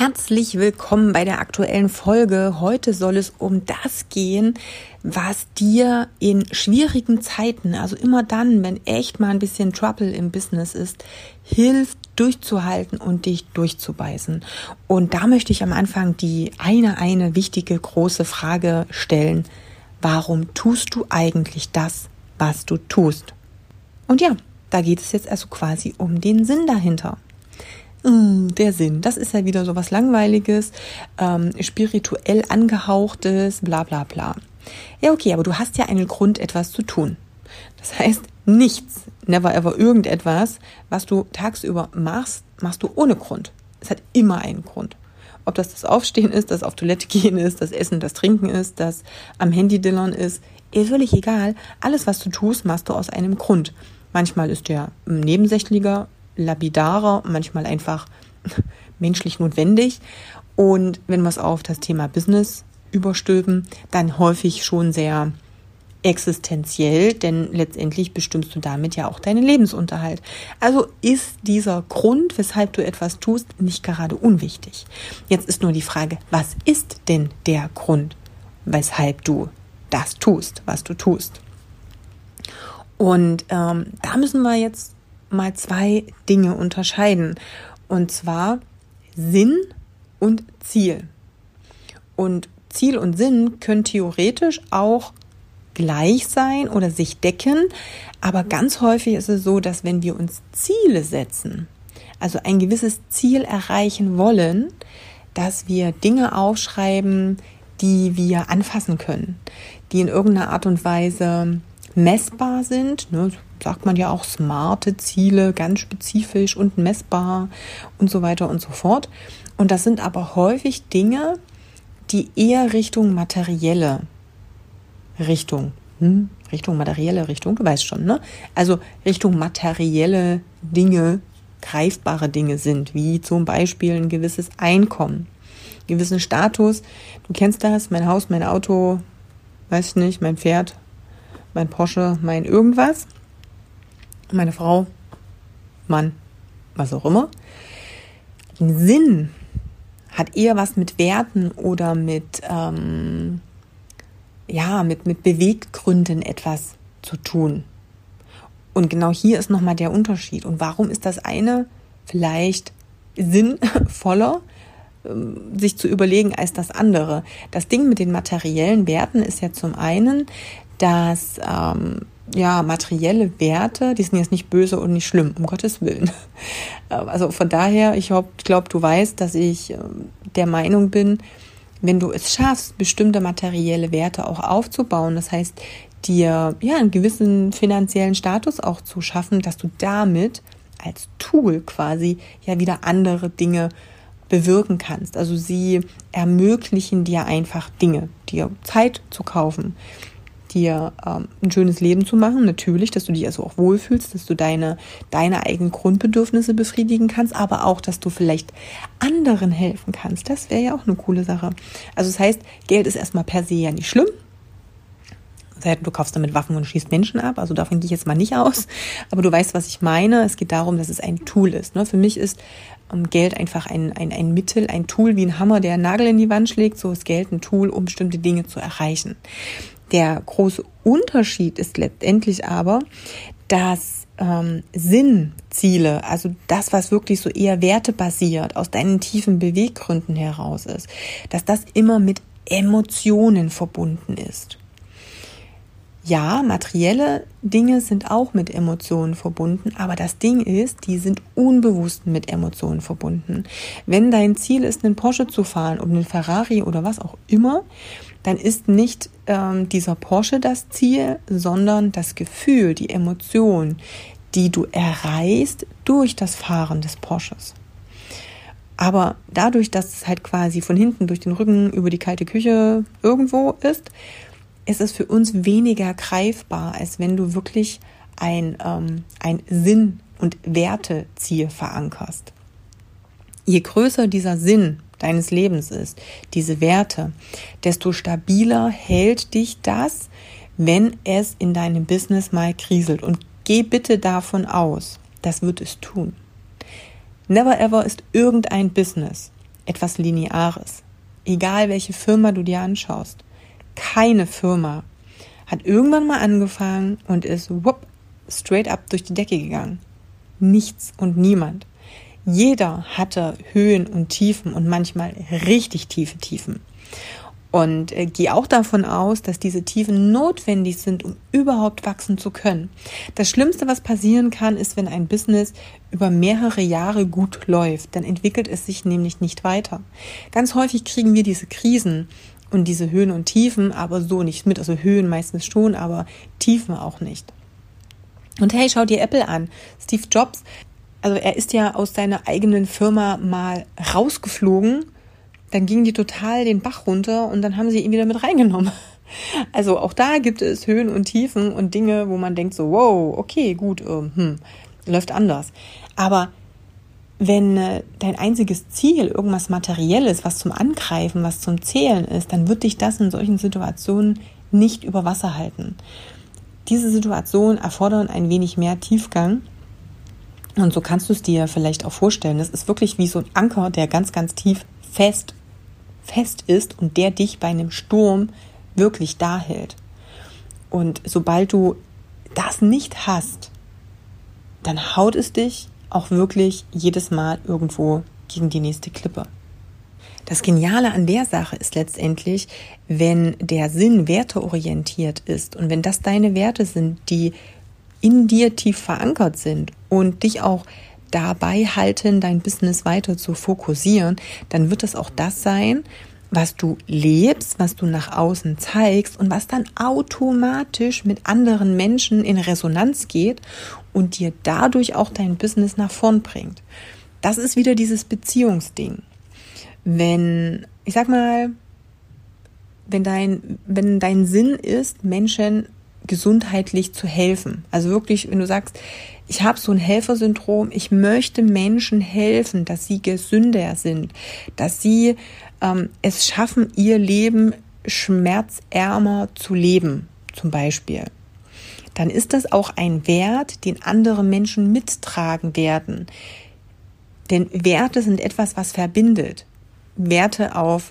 Herzlich willkommen bei der aktuellen Folge. Heute soll es um das gehen, was dir in schwierigen Zeiten, also immer dann, wenn echt mal ein bisschen Trouble im Business ist, hilft durchzuhalten und dich durchzubeißen. Und da möchte ich am Anfang die eine, eine wichtige große Frage stellen. Warum tust du eigentlich das, was du tust? Und ja, da geht es jetzt also quasi um den Sinn dahinter. Mm, der Sinn, das ist ja wieder so was Langweiliges, ähm, spirituell angehauchtes, bla bla bla. Ja, okay, aber du hast ja einen Grund, etwas zu tun. Das heißt, nichts, never ever irgendetwas, was du tagsüber machst, machst du ohne Grund. Es hat immer einen Grund. Ob das das Aufstehen ist, das auf Toilette gehen ist, das Essen, das Trinken ist, das am Handy dillern ist, ist völlig egal. Alles, was du tust, machst du aus einem Grund. Manchmal ist der nebensächlicher, lapidarer, manchmal einfach menschlich notwendig. Und wenn wir es auf das Thema Business überstülpen, dann häufig schon sehr existenziell, denn letztendlich bestimmst du damit ja auch deinen Lebensunterhalt. Also ist dieser Grund, weshalb du etwas tust, nicht gerade unwichtig. Jetzt ist nur die Frage, was ist denn der Grund, weshalb du das tust, was du tust? Und ähm, da müssen wir jetzt mal zwei Dinge unterscheiden. Und zwar Sinn und Ziel. Und Ziel und Sinn können theoretisch auch gleich sein oder sich decken. Aber ganz häufig ist es so, dass wenn wir uns Ziele setzen, also ein gewisses Ziel erreichen wollen, dass wir Dinge aufschreiben, die wir anfassen können, die in irgendeiner Art und Weise messbar sind. Ne, sagt man ja auch smarte Ziele, ganz spezifisch und messbar und so weiter und so fort. Und das sind aber häufig Dinge, die eher Richtung materielle Richtung, hm, Richtung materielle Richtung, du weißt schon, ne? Also Richtung materielle Dinge, greifbare Dinge sind, wie zum Beispiel ein gewisses Einkommen, gewissen Status. Du kennst das, mein Haus, mein Auto, weiß ich nicht, mein Pferd, mein Porsche, mein irgendwas, meine Frau, Mann, was auch immer. Sinn hat eher was mit Werten oder mit, ähm, ja, mit, mit Beweggründen etwas zu tun. Und genau hier ist nochmal der Unterschied. Und warum ist das eine vielleicht sinnvoller, ähm, sich zu überlegen, als das andere? Das Ding mit den materiellen Werten ist ja zum einen, dass ähm, ja materielle Werte, die sind jetzt nicht böse und nicht schlimm, um Gottes Willen. Ähm, also von daher, ich glaube, du weißt, dass ich ähm, der Meinung bin, wenn du es schaffst, bestimmte materielle Werte auch aufzubauen, das heißt, dir ja einen gewissen finanziellen Status auch zu schaffen, dass du damit als Tool quasi ja wieder andere Dinge bewirken kannst. Also sie ermöglichen dir einfach Dinge, dir Zeit zu kaufen, dir ähm, ein schönes Leben zu machen. Natürlich, dass du dich also auch wohlfühlst, dass du deine, deine eigenen Grundbedürfnisse befriedigen kannst, aber auch, dass du vielleicht anderen helfen kannst. Das wäre ja auch eine coole Sache. Also das heißt, Geld ist erstmal per se ja nicht schlimm. Du kaufst damit Waffen und schießt Menschen ab, also davon gehe ich jetzt mal nicht aus. Aber du weißt, was ich meine. Es geht darum, dass es ein Tool ist. Ne? Für mich ist ähm, Geld einfach ein, ein, ein Mittel, ein Tool wie ein Hammer, der einen Nagel in die Wand schlägt. So ist Geld ein Tool, um bestimmte Dinge zu erreichen. Der große Unterschied ist letztendlich aber, dass ähm, Sinnziele, also das, was wirklich so eher wertebasiert aus deinen tiefen Beweggründen heraus ist, dass das immer mit Emotionen verbunden ist. Ja, materielle Dinge sind auch mit Emotionen verbunden, aber das Ding ist, die sind unbewusst mit Emotionen verbunden. Wenn dein Ziel ist, einen Porsche zu fahren oder einen Ferrari oder was auch immer, dann ist nicht ähm, dieser Porsche das Ziel, sondern das Gefühl, die Emotion, die du erreichst durch das Fahren des Porsches. Aber dadurch, dass es halt quasi von hinten durch den Rücken über die kalte Küche irgendwo ist, ist es für uns weniger greifbar, als wenn du wirklich ein, ähm, ein Sinn- und Werteziel verankerst. Je größer dieser Sinn deines Lebens ist, diese Werte, desto stabiler hält dich das, wenn es in deinem Business mal kriselt. Und geh bitte davon aus, das wird es tun. Never ever ist irgendein Business etwas Lineares. Egal welche Firma du dir anschaust. Keine Firma hat irgendwann mal angefangen und ist whoop, straight up durch die Decke gegangen. Nichts und niemand. Jeder hatte Höhen und Tiefen und manchmal richtig tiefe Tiefen. Und äh, gehe auch davon aus, dass diese Tiefen notwendig sind, um überhaupt wachsen zu können. Das Schlimmste, was passieren kann, ist, wenn ein Business über mehrere Jahre gut läuft. Dann entwickelt es sich nämlich nicht weiter. Ganz häufig kriegen wir diese Krisen und diese Höhen und Tiefen aber so nicht mit. Also Höhen meistens schon, aber Tiefen auch nicht. Und hey, schau dir Apple an. Steve Jobs, also er ist ja aus seiner eigenen Firma mal rausgeflogen dann ging die total den Bach runter und dann haben sie ihn wieder mit reingenommen. Also auch da gibt es Höhen und Tiefen und Dinge, wo man denkt so, wow, okay, gut, ähm, hm, läuft anders. Aber wenn äh, dein einziges Ziel irgendwas Materielles, was zum Angreifen, was zum Zählen ist, dann wird dich das in solchen Situationen nicht über Wasser halten. Diese Situationen erfordern ein wenig mehr Tiefgang. Und so kannst du es dir vielleicht auch vorstellen. Das ist wirklich wie so ein Anker, der ganz, ganz tief fest fest ist und der dich bei einem Sturm wirklich da hält. Und sobald du das nicht hast, dann haut es dich auch wirklich jedes Mal irgendwo gegen die nächste Klippe. Das Geniale an der Sache ist letztendlich, wenn der Sinn werteorientiert ist und wenn das deine Werte sind, die in dir tief verankert sind und dich auch dabei halten, dein Business weiter zu fokussieren, dann wird es auch das sein, was du lebst, was du nach außen zeigst und was dann automatisch mit anderen Menschen in Resonanz geht und dir dadurch auch dein Business nach vorn bringt. Das ist wieder dieses Beziehungsding. Wenn, ich sag mal, wenn dein, wenn dein Sinn ist, Menschen gesundheitlich zu helfen. Also wirklich, wenn du sagst, ich habe so ein Helfersyndrom, ich möchte Menschen helfen, dass sie gesünder sind, dass sie ähm, es schaffen, ihr Leben schmerzärmer zu leben, zum Beispiel. Dann ist das auch ein Wert, den andere Menschen mittragen werden. Denn Werte sind etwas, was verbindet. Werte auf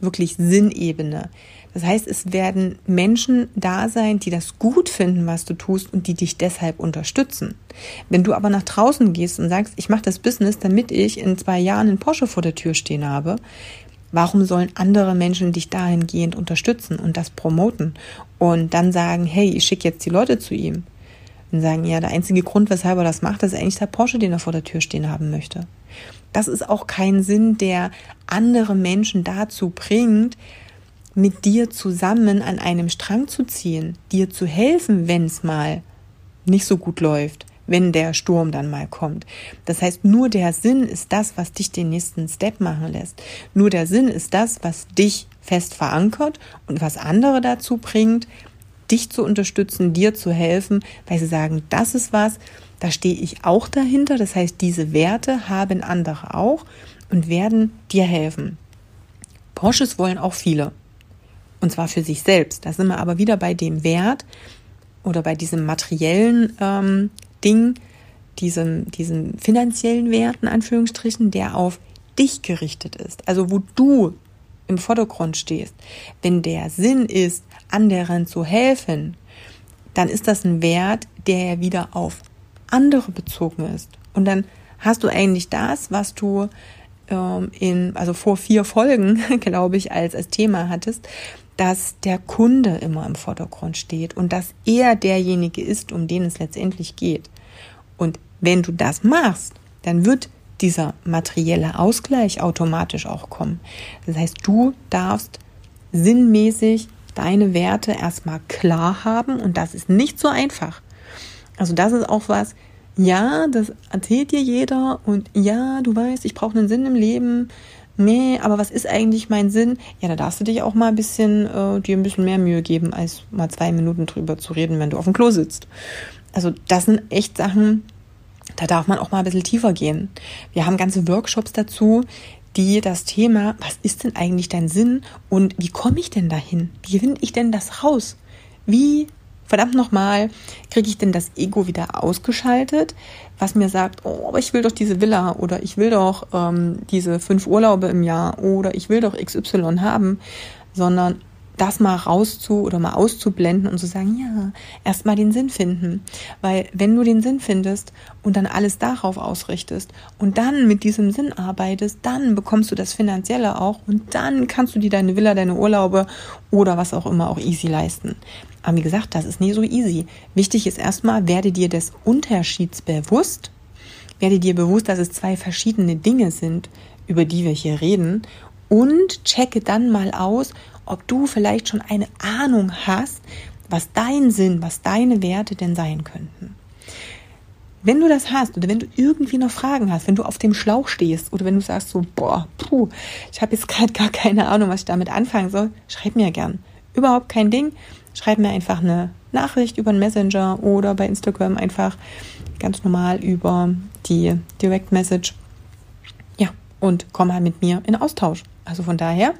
wirklich Sinnebene. Das heißt, es werden Menschen da sein, die das gut finden, was du tust und die dich deshalb unterstützen. Wenn du aber nach draußen gehst und sagst, ich mache das Business, damit ich in zwei Jahren einen Porsche vor der Tür stehen habe, warum sollen andere Menschen dich dahingehend unterstützen und das promoten und dann sagen, hey, ich schicke jetzt die Leute zu ihm? Und sagen, ja, der einzige Grund, weshalb er das macht, ist eigentlich der Porsche, den er vor der Tür stehen haben möchte. Das ist auch kein Sinn, der andere Menschen dazu bringt, mit dir zusammen an einem Strang zu ziehen, dir zu helfen, wenn es mal nicht so gut läuft, wenn der Sturm dann mal kommt. Das heißt, nur der Sinn ist das, was dich den nächsten Step machen lässt. Nur der Sinn ist das, was dich fest verankert und was andere dazu bringt, dich zu unterstützen, dir zu helfen, weil sie sagen, das ist was, da stehe ich auch dahinter. Das heißt, diese Werte haben andere auch und werden dir helfen. Porsches wollen auch viele. Und zwar für sich selbst. Da sind wir aber wieder bei dem Wert oder bei diesem materiellen ähm, Ding, diesem, diesem finanziellen Wert in Anführungsstrichen, der auf dich gerichtet ist. Also wo du im Vordergrund stehst. Wenn der Sinn ist, anderen zu helfen, dann ist das ein Wert, der wieder auf andere bezogen ist. Und dann hast du eigentlich das, was du ähm, in, also vor vier Folgen, glaube ich, als, als Thema hattest, dass der Kunde immer im Vordergrund steht und dass er derjenige ist, um den es letztendlich geht. Und wenn du das machst, dann wird dieser materielle Ausgleich automatisch auch kommen. Das heißt, du darfst sinnmäßig deine Werte erstmal klar haben und das ist nicht so einfach. Also das ist auch was, ja, das erzählt dir jeder und ja, du weißt, ich brauche einen Sinn im Leben, nee, aber was ist eigentlich mein Sinn? Ja, da darfst du dich auch mal ein bisschen, äh, dir ein bisschen mehr Mühe geben, als mal zwei Minuten drüber zu reden, wenn du auf dem Klo sitzt. also das sind echt Sachen, da darf man auch mal ein bisschen tiefer gehen. Wir haben ganze Workshops dazu, die das Thema, was ist denn eigentlich dein Sinn und wie komme ich denn dahin? Wie finde ich denn das raus? Wie, verdammt nochmal, kriege ich denn das Ego wieder ausgeschaltet, was mir sagt, oh, aber ich will doch diese Villa oder ich will doch ähm, diese fünf Urlaube im Jahr oder ich will doch XY haben, sondern das mal rauszu oder mal auszublenden und zu sagen, ja, erstmal den Sinn finden. Weil wenn du den Sinn findest und dann alles darauf ausrichtest und dann mit diesem Sinn arbeitest, dann bekommst du das Finanzielle auch und dann kannst du dir deine Villa, deine Urlaube oder was auch immer auch easy leisten. Aber wie gesagt, das ist nie so easy. Wichtig ist erstmal, werde dir des Unterschieds bewusst, werde dir bewusst, dass es zwei verschiedene Dinge sind, über die wir hier reden und checke dann mal aus, ob du vielleicht schon eine Ahnung hast, was dein Sinn, was deine Werte denn sein könnten. Wenn du das hast oder wenn du irgendwie noch Fragen hast, wenn du auf dem Schlauch stehst oder wenn du sagst so, boah, puh, ich habe jetzt gerade gar keine Ahnung, was ich damit anfangen soll, schreib mir gern. Überhaupt kein Ding. Schreib mir einfach eine Nachricht über einen Messenger oder bei Instagram einfach ganz normal über die Direct Message. Ja, und komm mal mit mir in Austausch. Also von daher,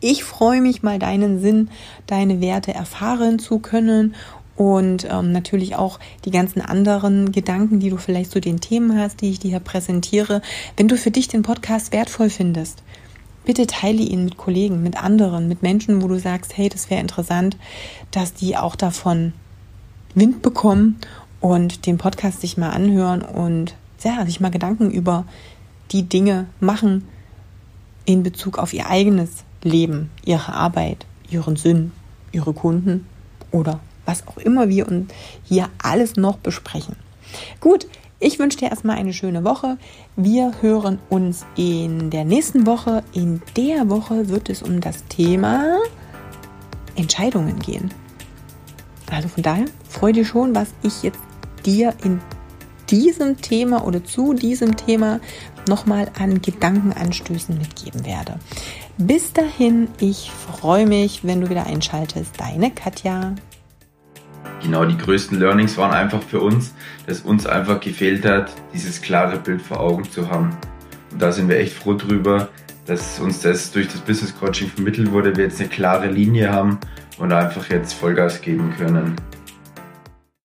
ich freue mich mal deinen Sinn, deine Werte erfahren zu können und ähm, natürlich auch die ganzen anderen Gedanken, die du vielleicht zu den Themen hast, die ich dir hier präsentiere. Wenn du für dich den Podcast wertvoll findest, bitte teile ihn mit Kollegen, mit anderen, mit Menschen, wo du sagst, hey, das wäre interessant, dass die auch davon Wind bekommen und den Podcast sich mal anhören und ja, sich mal Gedanken über die Dinge machen in Bezug auf ihr eigenes Leben, ihre Arbeit, ihren Sinn, ihre Kunden oder was auch immer wir uns hier alles noch besprechen. Gut, ich wünsche dir erstmal eine schöne Woche. Wir hören uns in der nächsten Woche. In der Woche wird es um das Thema Entscheidungen gehen. Also von daher freue dich schon, was ich jetzt dir in diesem Thema oder zu diesem Thema nochmal an Gedankenanstößen mitgeben werde. Bis dahin, ich freue mich, wenn du wieder einschaltest. Deine Katja. Genau, die größten Learnings waren einfach für uns, dass uns einfach gefehlt hat, dieses klare Bild vor Augen zu haben. Und da sind wir echt froh drüber, dass uns das durch das Business Coaching vermittelt wurde, wir jetzt eine klare Linie haben und einfach jetzt Vollgas geben können.